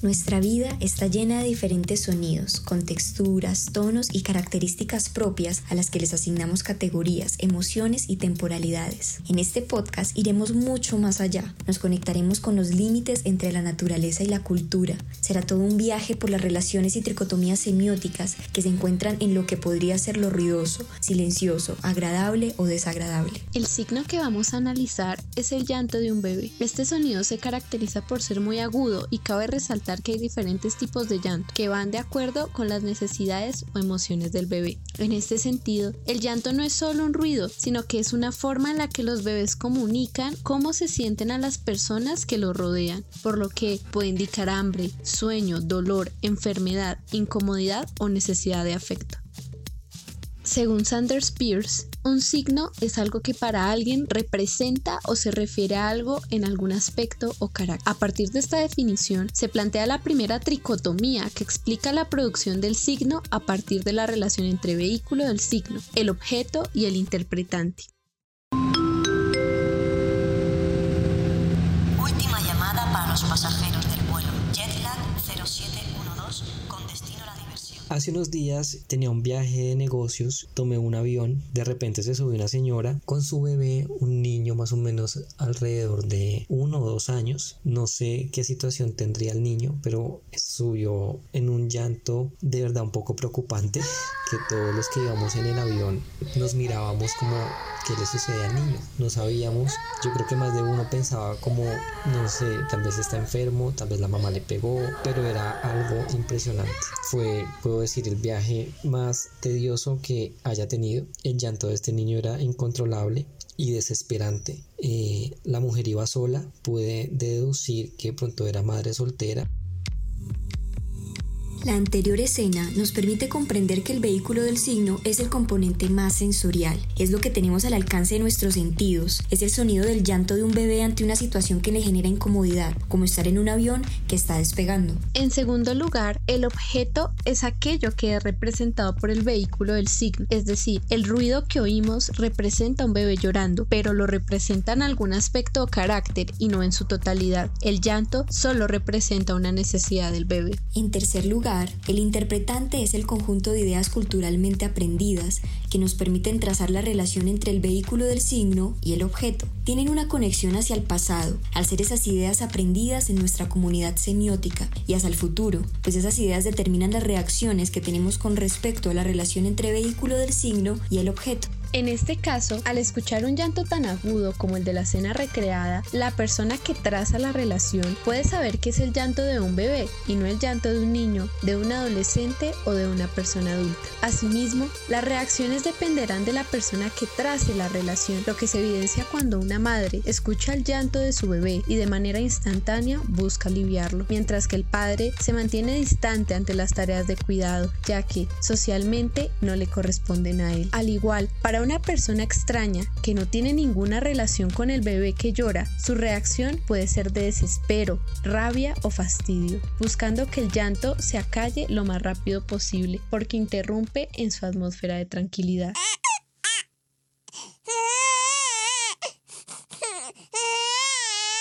Nuestra vida está llena de diferentes sonidos, con texturas, tonos y características propias a las que les asignamos categorías, emociones y temporalidades. En este podcast iremos mucho más allá. Nos conectaremos con los límites entre la naturaleza y la cultura. Será todo un viaje por las relaciones y tricotomías semióticas que se encuentran en lo que podría ser lo ruidoso, silencioso, agradable o desagradable. El signo que vamos a analizar es el llanto de un bebé. Este sonido se caracteriza por ser muy agudo y cabe resaltar que hay diferentes tipos de llanto que van de acuerdo con las necesidades o emociones del bebé. En este sentido, el llanto no es solo un ruido, sino que es una forma en la que los bebés comunican cómo se sienten a las personas que los rodean, por lo que puede indicar hambre, sueño, dolor, enfermedad, incomodidad o necesidad de afecto. Según Sanders Peirce, un signo es algo que para alguien representa o se refiere a algo en algún aspecto o carácter. A partir de esta definición, se plantea la primera tricotomía que explica la producción del signo a partir de la relación entre vehículo del signo, el objeto y el interpretante. Última llamada para los pasajeros Hace unos días tenía un viaje de negocios, tomé un avión, de repente se subió una señora con su bebé, un niño más o menos alrededor de uno o dos años. No sé qué situación tendría el niño, pero subió en un llanto de verdad un poco preocupante que todos los que íbamos en el avión nos mirábamos como qué le sucede al niño. No sabíamos, yo creo que más de uno pensaba como, no sé, tal vez está enfermo, tal vez la mamá le pegó, pero era algo impresionante. Fue, decir, el viaje más tedioso que haya tenido. El llanto de este niño era incontrolable y desesperante. Eh, la mujer iba sola, pude deducir que pronto era madre soltera. La anterior escena nos permite comprender que el vehículo del signo es el componente más sensorial, es lo que tenemos al alcance de nuestros sentidos, es el sonido del llanto de un bebé ante una situación que le genera incomodidad, como estar en un avión que está despegando. En segundo lugar, el objeto es aquello que es representado por el vehículo del signo, es decir, el ruido que oímos representa a un bebé llorando, pero lo representa en algún aspecto o carácter y no en su totalidad. El llanto solo representa una necesidad del bebé. En tercer lugar, el interpretante es el conjunto de ideas culturalmente aprendidas que nos permiten trazar la relación entre el vehículo del signo y el objeto. Tienen una conexión hacia el pasado, al ser esas ideas aprendidas en nuestra comunidad semiótica, y hacia el futuro, pues esas ideas determinan las reacciones que tenemos con respecto a la relación entre vehículo del signo y el objeto. En este caso, al escuchar un llanto tan agudo como el de la escena recreada, la persona que traza la relación puede saber que es el llanto de un bebé y no el llanto de un niño, de un adolescente o de una persona adulta. Asimismo, las reacciones dependerán de la persona que trace la relación, lo que se evidencia cuando una madre escucha el llanto de su bebé y de manera instantánea busca aliviarlo, mientras que el padre se mantiene distante ante las tareas de cuidado, ya que socialmente no le corresponden a él. Al igual, para una persona extraña que no tiene ninguna relación con el bebé que llora, su reacción puede ser de desespero, rabia o fastidio, buscando que el llanto se acalle lo más rápido posible, porque interrumpe en su atmósfera de tranquilidad.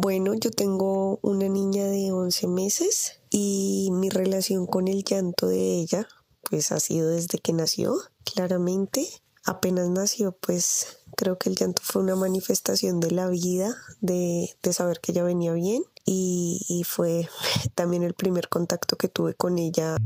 Bueno, yo tengo una niña de 11 meses y mi relación con el llanto de ella pues ha sido desde que nació, claramente apenas nació, pues creo que el llanto fue una manifestación de la vida, de, saber que ella venía bien y, fue también el primer contacto que tuve con ella.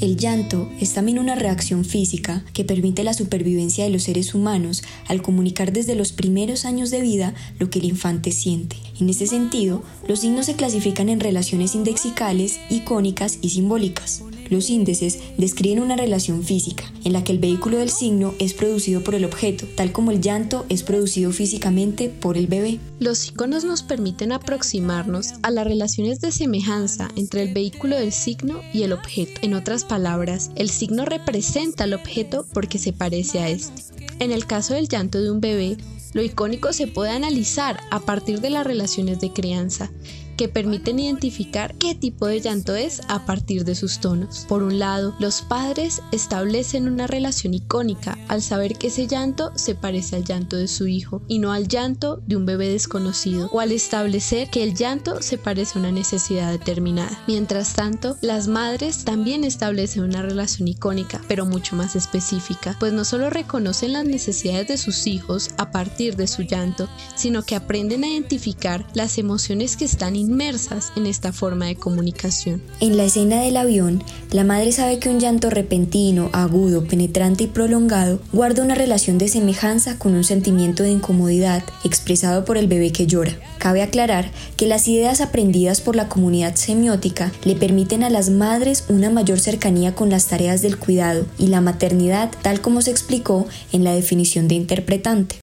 El llanto es también una reacción física que permite la supervivencia de los seres humanos al comunicar desde los primeros años de vida lo que el infante siente. En este sentido, los signos se clasifican en relaciones indexicales, icónicas y simbólicas. Los índices describen una relación física, en la que el vehículo del signo es producido por el objeto, tal como el llanto es producido físicamente por el bebé. Los iconos nos permiten aproximarnos a las relaciones de semejanza entre el vehículo del signo y el objeto. En otras palabras, el signo representa al objeto porque se parece a este. En el caso del llanto de un bebé, lo icónico se puede analizar a partir de las relaciones de crianza que permiten identificar qué tipo de llanto es a partir de sus tonos. Por un lado, los padres establecen una relación icónica al saber que ese llanto se parece al llanto de su hijo y no al llanto de un bebé desconocido o al establecer que el llanto se parece a una necesidad determinada. Mientras tanto, las madres también establecen una relación icónica, pero mucho más específica, pues no solo reconocen las necesidades de sus hijos a partir de su llanto, sino que aprenden a identificar las emociones que están inmersas en esta forma de comunicación. En la escena del avión, la madre sabe que un llanto repentino, agudo, penetrante y prolongado guarda una relación de semejanza con un sentimiento de incomodidad expresado por el bebé que llora. Cabe aclarar que las ideas aprendidas por la comunidad semiótica le permiten a las madres una mayor cercanía con las tareas del cuidado y la maternidad tal como se explicó en la definición de interpretante.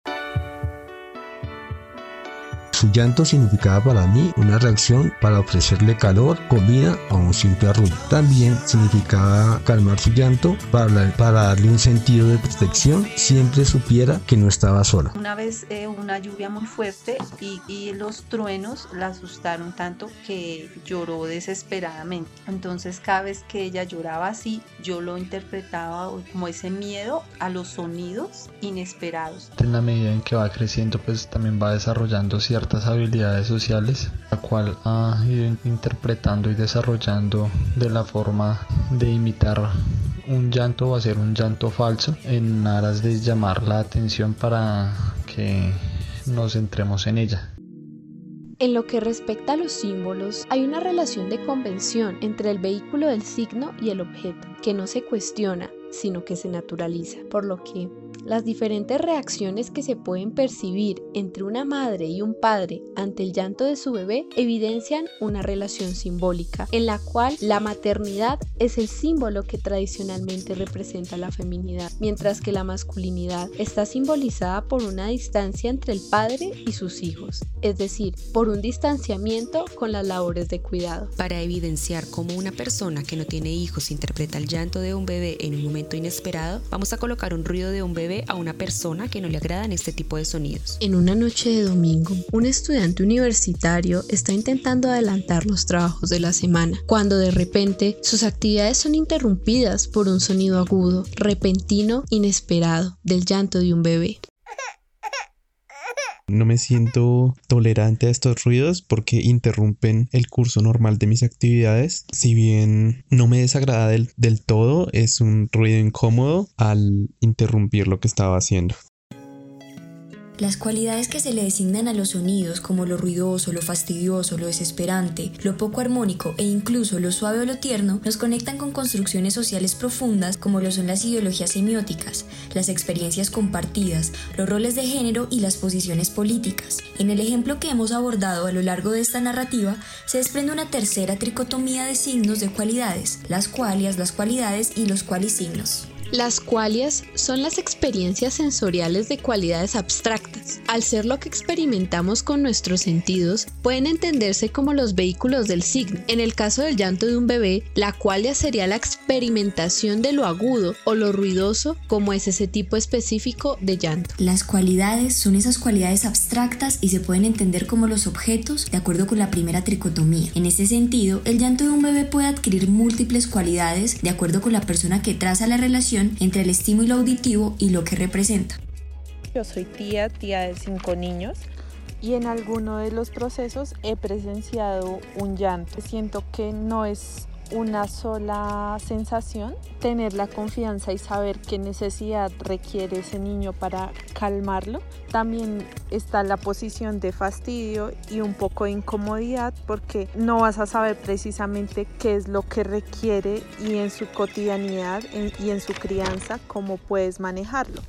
Su llanto significaba para mí una reacción para ofrecerle calor, comida o un simple arrullo. También significaba calmar su llanto para, para darle un sentido de protección, siempre supiera que no estaba sola. Una vez eh, una lluvia muy fuerte y, y los truenos la asustaron tanto que lloró desesperadamente. Entonces cada vez que ella lloraba así, yo lo interpretaba como ese miedo a los sonidos inesperados. En la medida en que va creciendo, pues también va desarrollando ciertas habilidades sociales, la cual ha ido interpretando y desarrollando de la forma de imitar un llanto o hacer un llanto falso en aras de llamar la atención para que nos centremos en ella. En lo que respecta a los símbolos, hay una relación de convención entre el vehículo del signo y el objeto, que no se cuestiona, sino que se naturaliza, por lo que las diferentes reacciones que se pueden percibir entre una madre y un padre ante el llanto de su bebé evidencian una relación simbólica en la cual la maternidad es el símbolo que tradicionalmente representa la feminidad, mientras que la masculinidad está simbolizada por una distancia entre el padre y sus hijos, es decir, por un distanciamiento con las labores de cuidado. Para evidenciar cómo una persona que no tiene hijos interpreta el llanto de un bebé en un momento inesperado, vamos a colocar un ruido de un bebé a una persona que no le agradan este tipo de sonidos. En una noche de domingo, un estudiante universitario está intentando adelantar los trabajos de la semana, cuando de repente sus actividades son interrumpidas por un sonido agudo, repentino, inesperado, del llanto de un bebé. No me siento tolerante a estos ruidos porque interrumpen el curso normal de mis actividades. Si bien no me desagrada del, del, todo, es un ruido incómodo al interrumpir lo que estaba haciendo. Las cualidades que se le designan a los sonidos, como lo ruidoso, lo fastidioso, lo desesperante, lo poco armónico e incluso lo suave o lo tierno, nos conectan con construcciones sociales profundas como lo son las ideologías semióticas, las experiencias compartidas, los roles de género y las posiciones políticas. En el ejemplo que hemos abordado a lo largo de esta narrativa, se desprende una tercera tricotomía de signos de cualidades, las cualias, las cualidades y los cualisignos. Las cualias son las experiencias sensoriales de cualidades abstractas. Al ser lo que experimentamos con nuestros sentidos, pueden entenderse como los vehículos del signo. En el caso del llanto de un bebé, la cualia sería la experimentación de lo agudo o lo ruidoso, como es ese tipo específico de llanto. Las cualidades son esas cualidades abstractas y se pueden entender como los objetos de acuerdo con la primera tricotomía. En ese sentido, el llanto de un bebé puede adquirir múltiples cualidades de acuerdo con la persona que traza la relación entre el estímulo auditivo y lo que representa. Yo soy tía, tía de cinco niños y en alguno de los procesos he presenciado un llanto. Siento que no es una sola sensación, tener la confianza y saber qué necesidad requiere ese niño para calmarlo. También está la posición de fastidio y un poco de incomodidad porque no vas a saber precisamente qué es lo que requiere y en su cotidianidad y en su crianza cómo puedes manejarlo.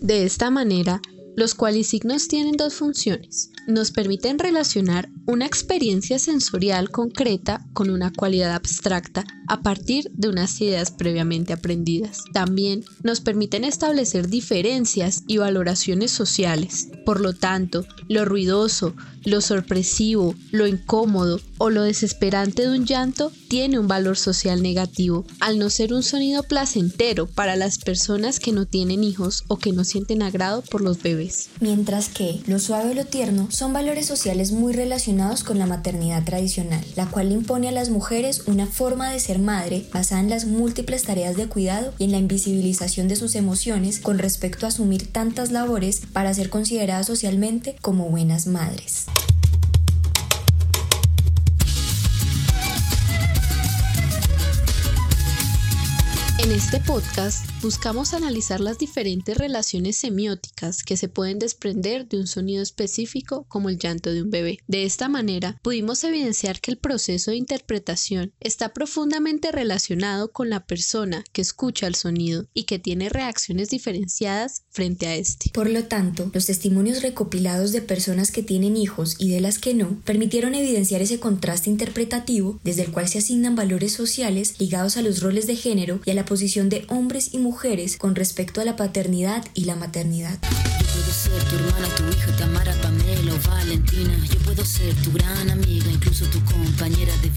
De esta manera, los cualisignos tienen dos funciones. Nos permiten relacionar una experiencia sensorial concreta con una cualidad abstracta a partir de unas ideas previamente aprendidas. También nos permiten establecer diferencias y valoraciones sociales. Por lo tanto, lo ruidoso, lo sorpresivo, lo incómodo o lo desesperante de un llanto tiene un valor social negativo, al no ser un sonido placentero para las personas que no tienen hijos o que no sienten agrado por los bebés. Mientras que lo suave o lo tierno son valores sociales muy relacionados con la maternidad tradicional, la cual impone a las mujeres una forma de ser madre basada en las múltiples tareas de cuidado y en la invisibilización de sus emociones con respecto a asumir tantas labores para ser consideradas socialmente como buenas madres. En este podcast buscamos analizar las diferentes relaciones semióticas que se pueden desprender de un sonido específico como el llanto de un bebé. De esta manera, pudimos evidenciar que el proceso de interpretación está profundamente relacionado con la persona que escucha el sonido y que tiene reacciones diferenciadas frente a este. Por lo tanto, los testimonios recopilados de personas que tienen hijos y de las que no permitieron evidenciar ese contraste interpretativo desde el cual se asignan valores sociales ligados a los roles de género y a la posición de hombres y mujeres con respecto a la paternidad y la maternidad. Yo puedo ser tu hermana, tu hija, Tamara, Pamela o Valentina. Yo puedo ser tu gran amiga, incluso tu compañera de